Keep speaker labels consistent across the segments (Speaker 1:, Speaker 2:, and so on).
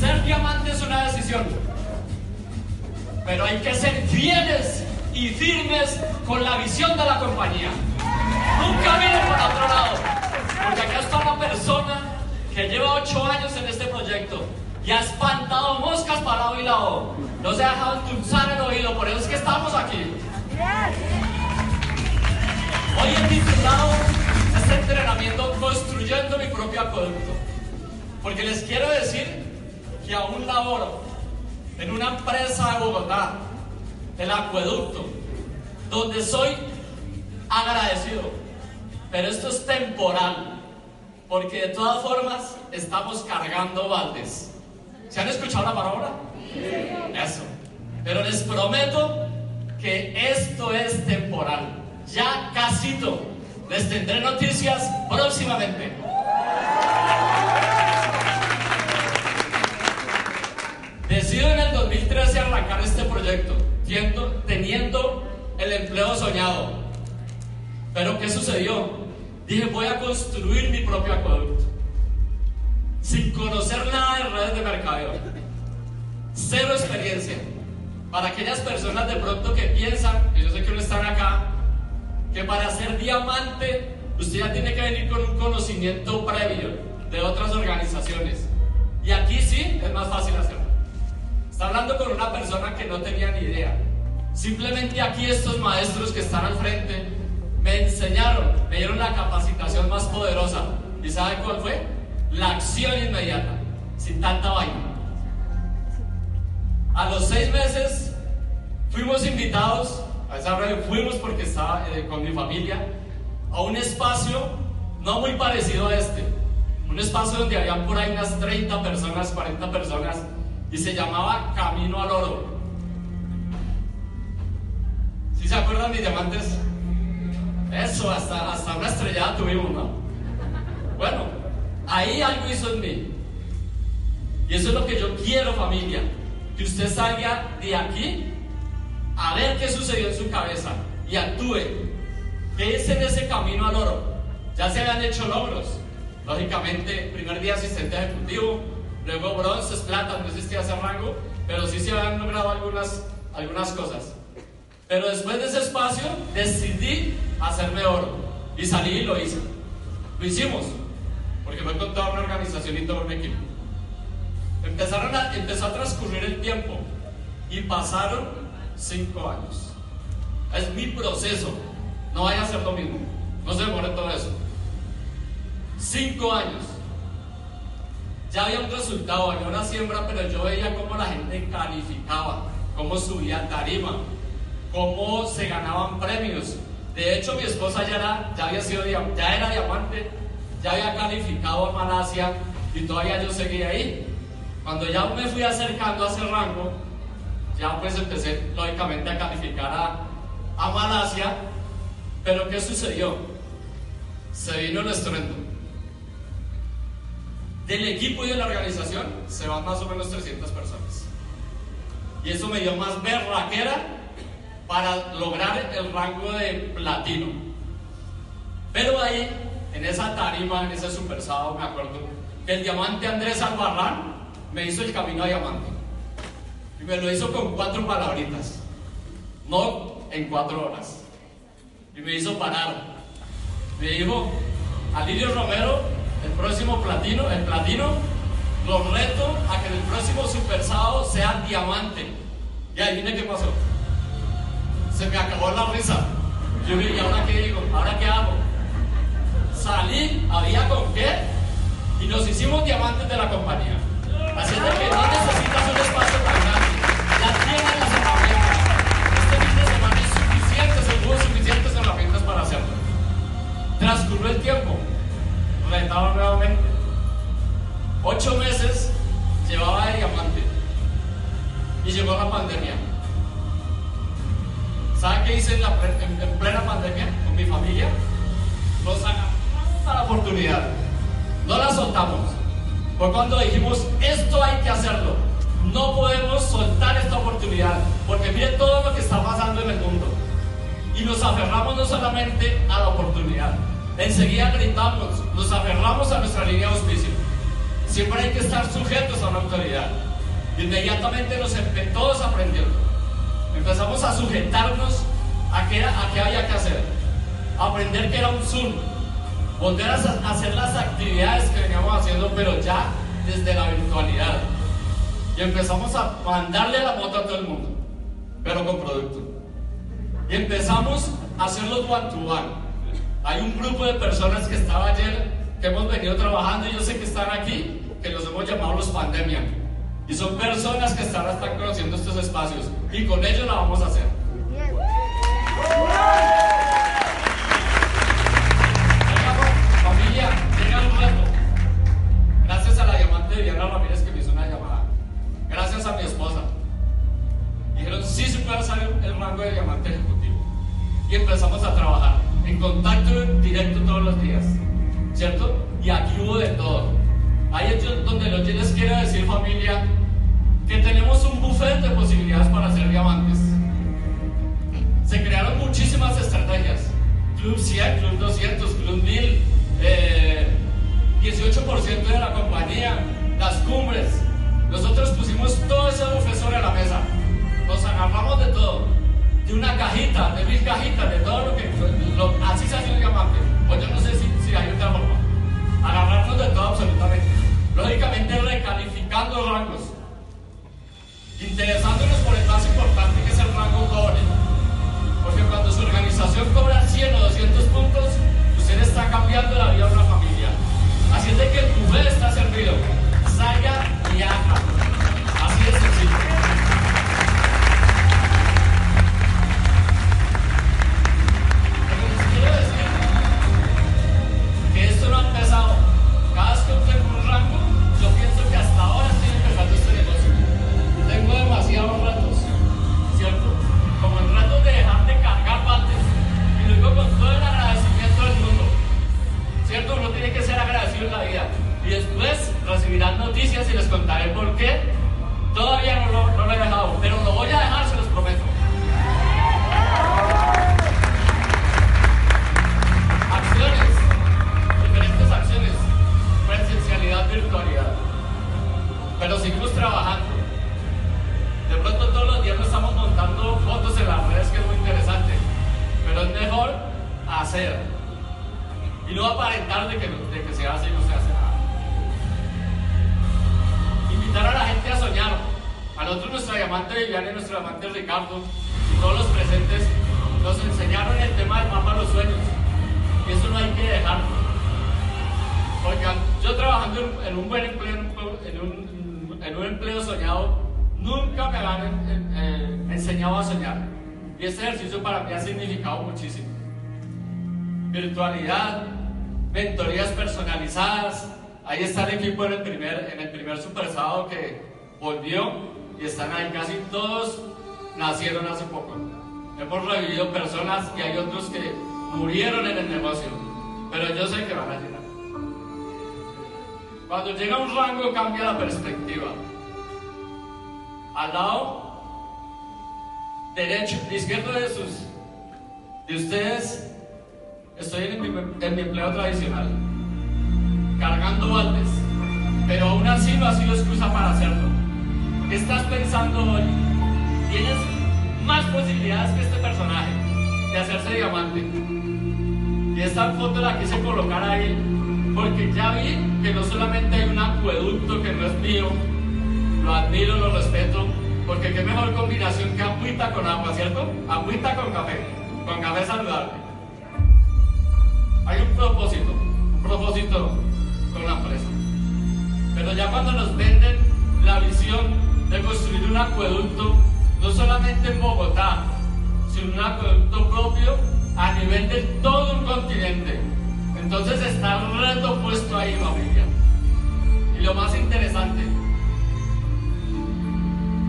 Speaker 1: Ser diamante es una decisión, pero hay que ser fieles y firmes con la visión de la compañía. Nunca miren para otro lado, porque acá está una persona que lleva ocho años en este proyecto y ha espantado moscas para lado y lado. No se ha dejado endulzar el oído, por eso es que estamos aquí. Hoy he titulado este entrenamiento Construyendo mi propio producto. Porque les quiero decir que aún laboro en una empresa de Bogotá, el acueducto, donde soy agradecido. Pero esto es temporal, porque de todas formas estamos cargando baldes. ¿Se han escuchado la palabra? Eso. Pero les prometo que esto es temporal. Ya casito. Les tendré noticias próximamente. Decido en el 2013 arrancar este proyecto, teniendo el empleo soñado. Pero ¿qué sucedió? Dije, voy a construir mi propio acueducto. Sin conocer nada de redes de mercadeo. Cero experiencia. Para aquellas personas de pronto que piensan, y yo sé que no están acá, que para ser diamante usted ya tiene que venir con un conocimiento previo de otras organizaciones. Y aquí sí es más fácil hacerlo. Está hablando con una persona que no tenía ni idea. Simplemente aquí estos maestros que están al frente me enseñaron, me dieron la capacitación más poderosa. ¿Y sabe cuál fue? La acción inmediata, sin tanta vaina. A los seis meses fuimos invitados a esa radio, fuimos porque estaba eh, con mi familia a un espacio no muy parecido a este. Un espacio donde habían por ahí unas 30 personas, 40 personas y se llamaba Camino al Oro. ¿Sí se acuerdan mis diamantes? Eso, hasta, hasta una estrellada tuvimos, ¿no? Bueno, ahí algo hizo en mí. Y eso es lo que yo quiero, familia. Que usted salga de aquí a ver qué sucedió en su cabeza y actúe. ¿Qué es en ese camino al oro? Ya se habían hecho logros. Lógicamente, primer día asistente ejecutivo, luego bronces, plata, no existía ese rango, pero sí se habían logrado algunas, algunas cosas. Pero después de ese espacio decidí hacerme oro y salí y lo hice. Lo hicimos, porque fue con toda una organización y todo un equipo. Empezaron a, empezó a transcurrir el tiempo y pasaron cinco años. Es mi proceso, no vaya a ser lo mismo, no se demore todo eso. Cinco años. Ya había un resultado, había una siembra, pero yo veía cómo la gente calificaba, cómo subía tarima, cómo se ganaban premios. De hecho, mi esposa ya era, ya había sido, ya diamante, ya había calificado a Malasia y todavía yo seguía ahí. Cuando ya me fui acercando a ese rango, ya pues empecé lógicamente a calificar a, a Malasia, pero ¿qué sucedió? Se vino el estruendo. Del equipo y de la organización se van más o menos 300 personas. Y eso me dio más berraquera para lograr el rango de platino. Pero ahí, en esa tarima, en ese super sábado, me acuerdo que el diamante Andrés Albarrán me hizo el camino a diamante. Y me lo hizo con cuatro palabritas, no en cuatro horas. Y me hizo parar. Me dijo, Alirio Romero, el próximo platino, el platino, lo reto a que el próximo super sábado sea diamante. Y adivine qué pasó. Se me acabó la risa. Yo dije, ¿y ahora qué digo? ¿Ahora qué hago? Salí, había con qué, y nos hicimos diamantes de la compañía. Así es que no necesitas un espacio tan grande. Ya tienes las herramientas. Este fin de semana es suficiente, seguro, suficientes herramientas para hacerlo. Transcurrió el tiempo. Retaba nuevamente. Ocho meses llevaba de diamante. Y llegó la pandemia. ¿Saben qué hice en plena pandemia con mi familia? Nos agarramos a la oportunidad. No la soltamos. Fue cuando dijimos, esto hay que hacerlo. No podemos soltar esta oportunidad. Porque miren todo lo que está pasando en el mundo. Y nos aferramos no solamente a la oportunidad. Enseguida gritamos, nos aferramos a nuestra línea de auspicio. Siempre hay que estar sujetos a una autoridad. Inmediatamente nos todos aprendiendo. Empezamos a sujetarnos a qué, a qué había que hacer. Aprender que era un Zoom. Volver a hacer las actividades que veníamos haciendo, pero ya desde la virtualidad. Y empezamos a mandarle la moto a todo el mundo, pero con producto. Y empezamos a hacer los one-to-one. Hay un grupo de personas que estaba ayer, que hemos venido trabajando, y yo sé que están aquí, que los hemos llamado los pandemia. Y son personas que están, están conociendo estos espacios. Y con ellos la vamos a hacer. Yo les quiero decir, familia, que tenemos un buffet de posibilidades para hacer diamantes. Se crearon muchísimas estrategias. Club 100, Club 200, Club 1000, 18% de la compañía, las cumbres. Nosotros pusimos todo ese buffet sobre la mesa. Nos agarramos de todo. De una cajita, de mil cajitas, de todo lo que... así se hace Lógicamente recalificando rangos. Interesándonos por el más importante que es el rango cobre. Porque cuando su organización cobra 100 o 200 puntos, usted está cambiando la vida de una familia. Así es que el buffet está servido. Salga Pero seguimos trabajando. De pronto todos los días nos estamos montando fotos en las redes que es muy interesante. Pero es mejor hacer. Y no aparentar de que, de que se hace y no se hace nada. Invitar a la gente a soñar. A nosotros nuestra diamante Viviana y nuestro diamante Ricardo y todos los presentes nos enseñaron el tema del mapa de los sueños. Y eso no hay que dejarlo. Oigan, yo trabajando en un buen empleo, en un, en un empleo soñado, nunca me han eh, enseñado a soñar. Y este ejercicio para mí ha significado muchísimo. Virtualidad, mentorías personalizadas. Ahí está el equipo en el primer, en el primer Super Sábado que volvió y están ahí casi todos nacieron hace poco. Hemos revivido personas y hay otros que murieron en el negocio, pero yo sé que van a llegar. Cuando llega un rango cambia la perspectiva. Al lado derecho, izquierdo de sus de ustedes, estoy en mi, en mi empleo tradicional, cargando baldes, pero aún así no ha sido excusa para hacerlo. ¿Qué estás pensando hoy? Tienes más posibilidades que este personaje de hacerse diamante. Y esta foto la quise colocar ahí porque ya vi que no solamente hay un acueducto que no es mío, lo admiro, lo respeto, porque qué mejor combinación que agüita con agua, ¿cierto? Agüita con café, con café saludable. Hay un propósito, un propósito con la empresa. Pero ya cuando nos venden la visión de construir un acueducto, no solamente en Bogotá, sino un acueducto propio a nivel de todo un continente. Entonces está puesto ahí, familia. Y lo más interesante,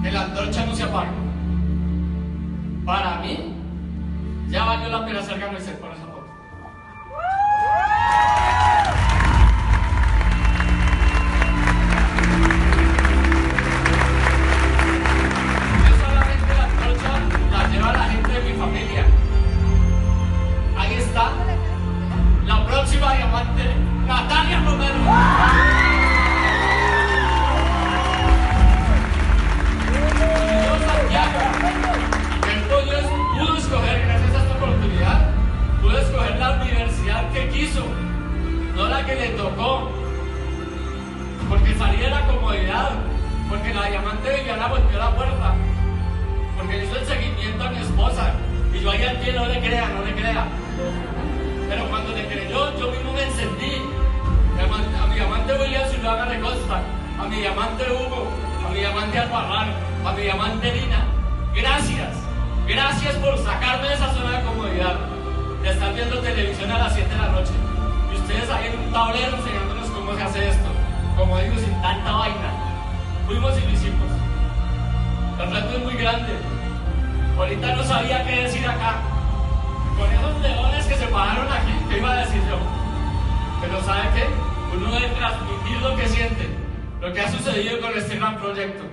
Speaker 1: que la antorcha no se apague. Para mí, ya valió la pena hacer camiseta porque salí de la comodidad, porque la diamante villana golpeó la puerta, porque hizo el seguimiento a mi esposa, y yo ahí al pie no le crea, no le crea. Pero cuando le creyó, yo mismo me encendí. A mi diamante William Zuluaga le Costa, a mi diamante Hugo, a mi diamante Albarrán, a mi diamante Lina. Gracias, gracias por sacarme de esa zona de comodidad, de estar viendo televisión a las 7 de la noche. Ustedes ahí en un tablero enseñándonos cómo se hace esto. Como digo, sin tanta vaina. Fuimos y lo hicimos. El reto es muy grande. Ahorita no sabía qué decir acá. Con esos leones que se pararon aquí, ¿qué iba a decir yo? Pero ¿sabe qué? Uno debe transmitir lo que siente, lo que ha sucedido con este gran proyecto.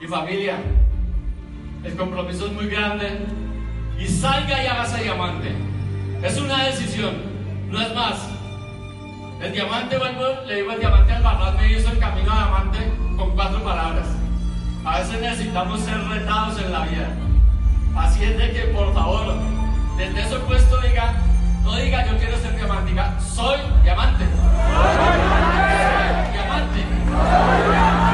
Speaker 1: Y familia, el compromiso es muy grande. Y salga y hágase diamante. Es una decisión, no es más. El diamante, le digo el diamante al barral, me hizo el camino a diamante con cuatro palabras. A veces necesitamos ser retados en la vida. Así es de que, por favor, desde ese puesto diga, no diga yo quiero ser diamante, diga soy diamante. Soy diamante. Diamante.